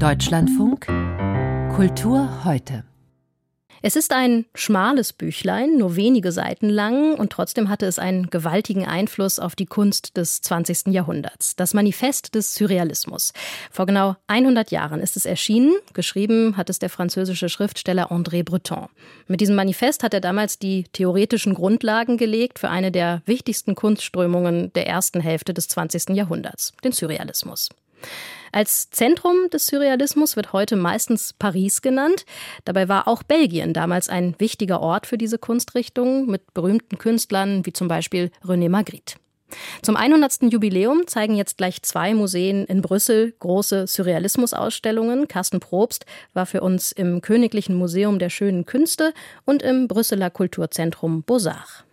Deutschlandfunk Kultur heute. Es ist ein schmales Büchlein, nur wenige Seiten lang, und trotzdem hatte es einen gewaltigen Einfluss auf die Kunst des 20. Jahrhunderts. Das Manifest des Surrealismus. Vor genau 100 Jahren ist es erschienen. Geschrieben hat es der französische Schriftsteller André Breton. Mit diesem Manifest hat er damals die theoretischen Grundlagen gelegt für eine der wichtigsten Kunstströmungen der ersten Hälfte des 20. Jahrhunderts, den Surrealismus. Als Zentrum des Surrealismus wird heute meistens Paris genannt. Dabei war auch Belgien damals ein wichtiger Ort für diese Kunstrichtung mit berühmten Künstlern wie zum Beispiel René Magritte. Zum 100. Jubiläum zeigen jetzt gleich zwei Museen in Brüssel große Surrealismus-Ausstellungen. Carsten Probst war für uns im Königlichen Museum der Schönen Künste und im Brüsseler Kulturzentrum Beaux-Arts.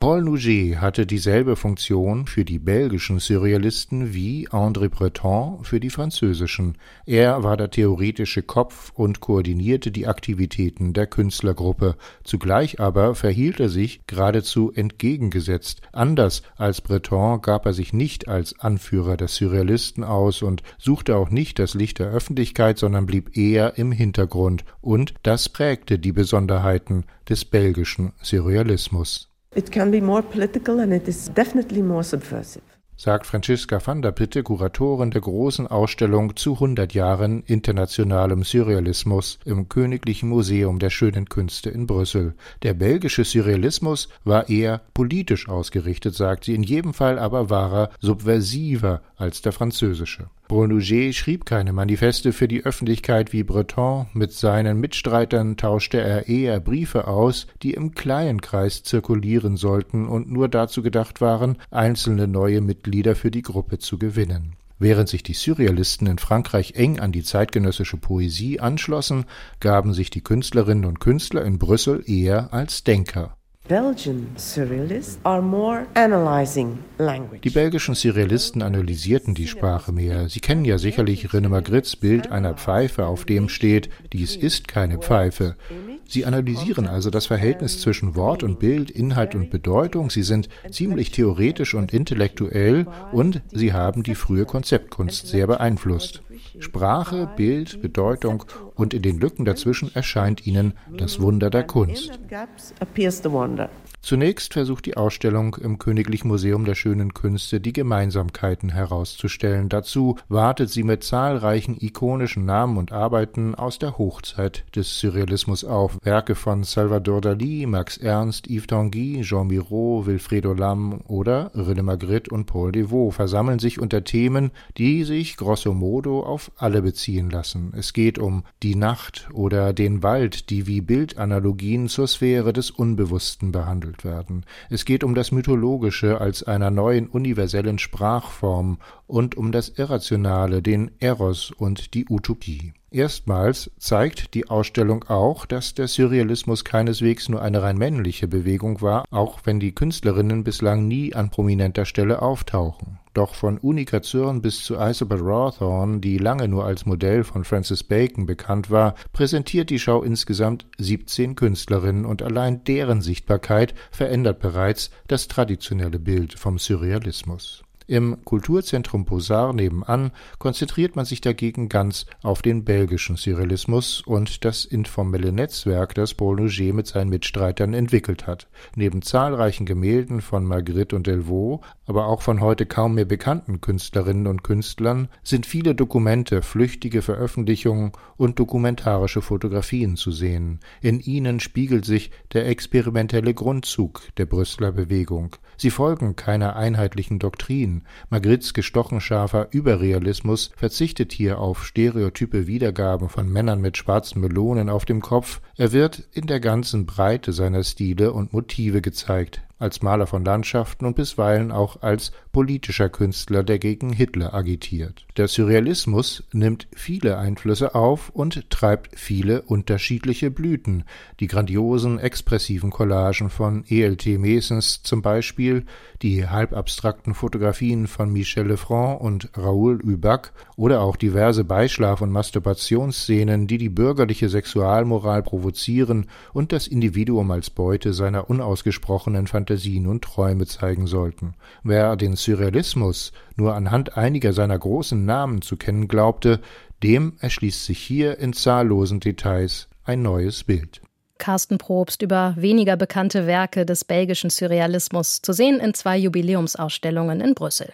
Paul Nouget hatte dieselbe Funktion für die belgischen Surrealisten wie André Breton für die französischen. Er war der theoretische Kopf und koordinierte die Aktivitäten der Künstlergruppe. Zugleich aber verhielt er sich geradezu entgegengesetzt. Anders als Breton gab er sich nicht als Anführer der Surrealisten aus und suchte auch nicht das Licht der Öffentlichkeit, sondern blieb eher im Hintergrund. Und das prägte die Besonderheiten des belgischen Surrealismus. It can be more political and it is definitely more subversive sagt Franziska van der Pitte, Kuratorin der großen Ausstellung zu 100 Jahren internationalem Surrealismus im Königlichen Museum der Schönen Künste in Brüssel. Der belgische Surrealismus war eher politisch ausgerichtet, sagt sie, in jedem Fall aber war er subversiver als der französische. Brunouget schrieb keine Manifeste für die Öffentlichkeit wie Breton, mit seinen Mitstreitern tauschte er eher Briefe aus, die im kleinen Kreis zirkulieren sollten und nur dazu gedacht waren, einzelne neue Mitglieder für die Gruppe zu gewinnen. Während sich die Surrealisten in Frankreich eng an die zeitgenössische Poesie anschlossen, gaben sich die Künstlerinnen und Künstler in Brüssel eher als Denker. Die belgischen Surrealisten analysierten die Sprache mehr. Sie kennen ja sicherlich René Magrittes Bild einer Pfeife, auf dem steht, dies ist keine Pfeife. Sie analysieren also das Verhältnis zwischen Wort und Bild, Inhalt und Bedeutung. Sie sind ziemlich theoretisch und intellektuell und sie haben die frühe Konzeptkunst sehr beeinflusst. Sprache, Bild, Bedeutung und in den Lücken dazwischen erscheint ihnen das Wunder der Kunst. Zunächst versucht die Ausstellung im Königlichen Museum der Schönen Künste die Gemeinsamkeiten herauszustellen. Dazu wartet sie mit zahlreichen ikonischen Namen und Arbeiten aus der Hochzeit des Surrealismus auf. Werke von Salvador Dali, Max Ernst, Yves Tanguy, Jean Miro, Wilfredo Lam oder René Magritte und Paul Devaux versammeln sich unter Themen, die sich grosso modo auf alle beziehen lassen. Es geht um die Nacht oder den Wald, die wie Bildanalogien zur Sphäre des Unbewussten behandelt werden. Es geht um das Mythologische als einer neuen universellen Sprachform und um das Irrationale, den Eros und die Utopie. Erstmals zeigt die Ausstellung auch, dass der Surrealismus keineswegs nur eine rein männliche Bewegung war, auch wenn die Künstlerinnen bislang nie an prominenter Stelle auftauchen. Doch von Unica Zürn bis zu Isabel Rawthorne, die lange nur als Modell von Francis Bacon bekannt war, präsentiert die Schau insgesamt 17 Künstlerinnen und allein deren Sichtbarkeit verändert bereits das traditionelle Bild vom Surrealismus. Im Kulturzentrum Posar nebenan konzentriert man sich dagegen ganz auf den belgischen Surrealismus und das informelle Netzwerk, das Paul Nouget mit seinen Mitstreitern entwickelt hat. Neben zahlreichen Gemälden von Magritte und Delvaux, aber auch von heute kaum mehr bekannten Künstlerinnen und Künstlern, sind viele Dokumente, flüchtige Veröffentlichungen und dokumentarische Fotografien zu sehen. In ihnen spiegelt sich der experimentelle Grundzug der Brüsseler Bewegung. Sie folgen keiner einheitlichen Doktrin, Magrittes gestochen scharfer Überrealismus verzichtet hier auf stereotype Wiedergaben von Männern mit schwarzen Melonen auf dem Kopf, er wird in der ganzen Breite seiner Stile und Motive gezeigt als Maler von Landschaften und bisweilen auch als politischer Künstler, der gegen Hitler agitiert. Der Surrealismus nimmt viele Einflüsse auf und treibt viele unterschiedliche Blüten. Die grandiosen, expressiven Collagen von E.L.T. Mesens zum Beispiel, die halbabstrakten Fotografien von Michel Lefranc und Raoul Hubac oder auch diverse Beischlaf- und Masturbationsszenen, die die bürgerliche Sexualmoral provozieren und das Individuum als Beute seiner unausgesprochenen Fantasie Fantasien und Träume zeigen sollten. Wer den Surrealismus nur anhand einiger seiner großen Namen zu kennen glaubte, dem erschließt sich hier in zahllosen Details ein neues Bild. Carsten Probst über weniger bekannte Werke des belgischen Surrealismus, zu sehen in zwei Jubiläumsausstellungen in Brüssel.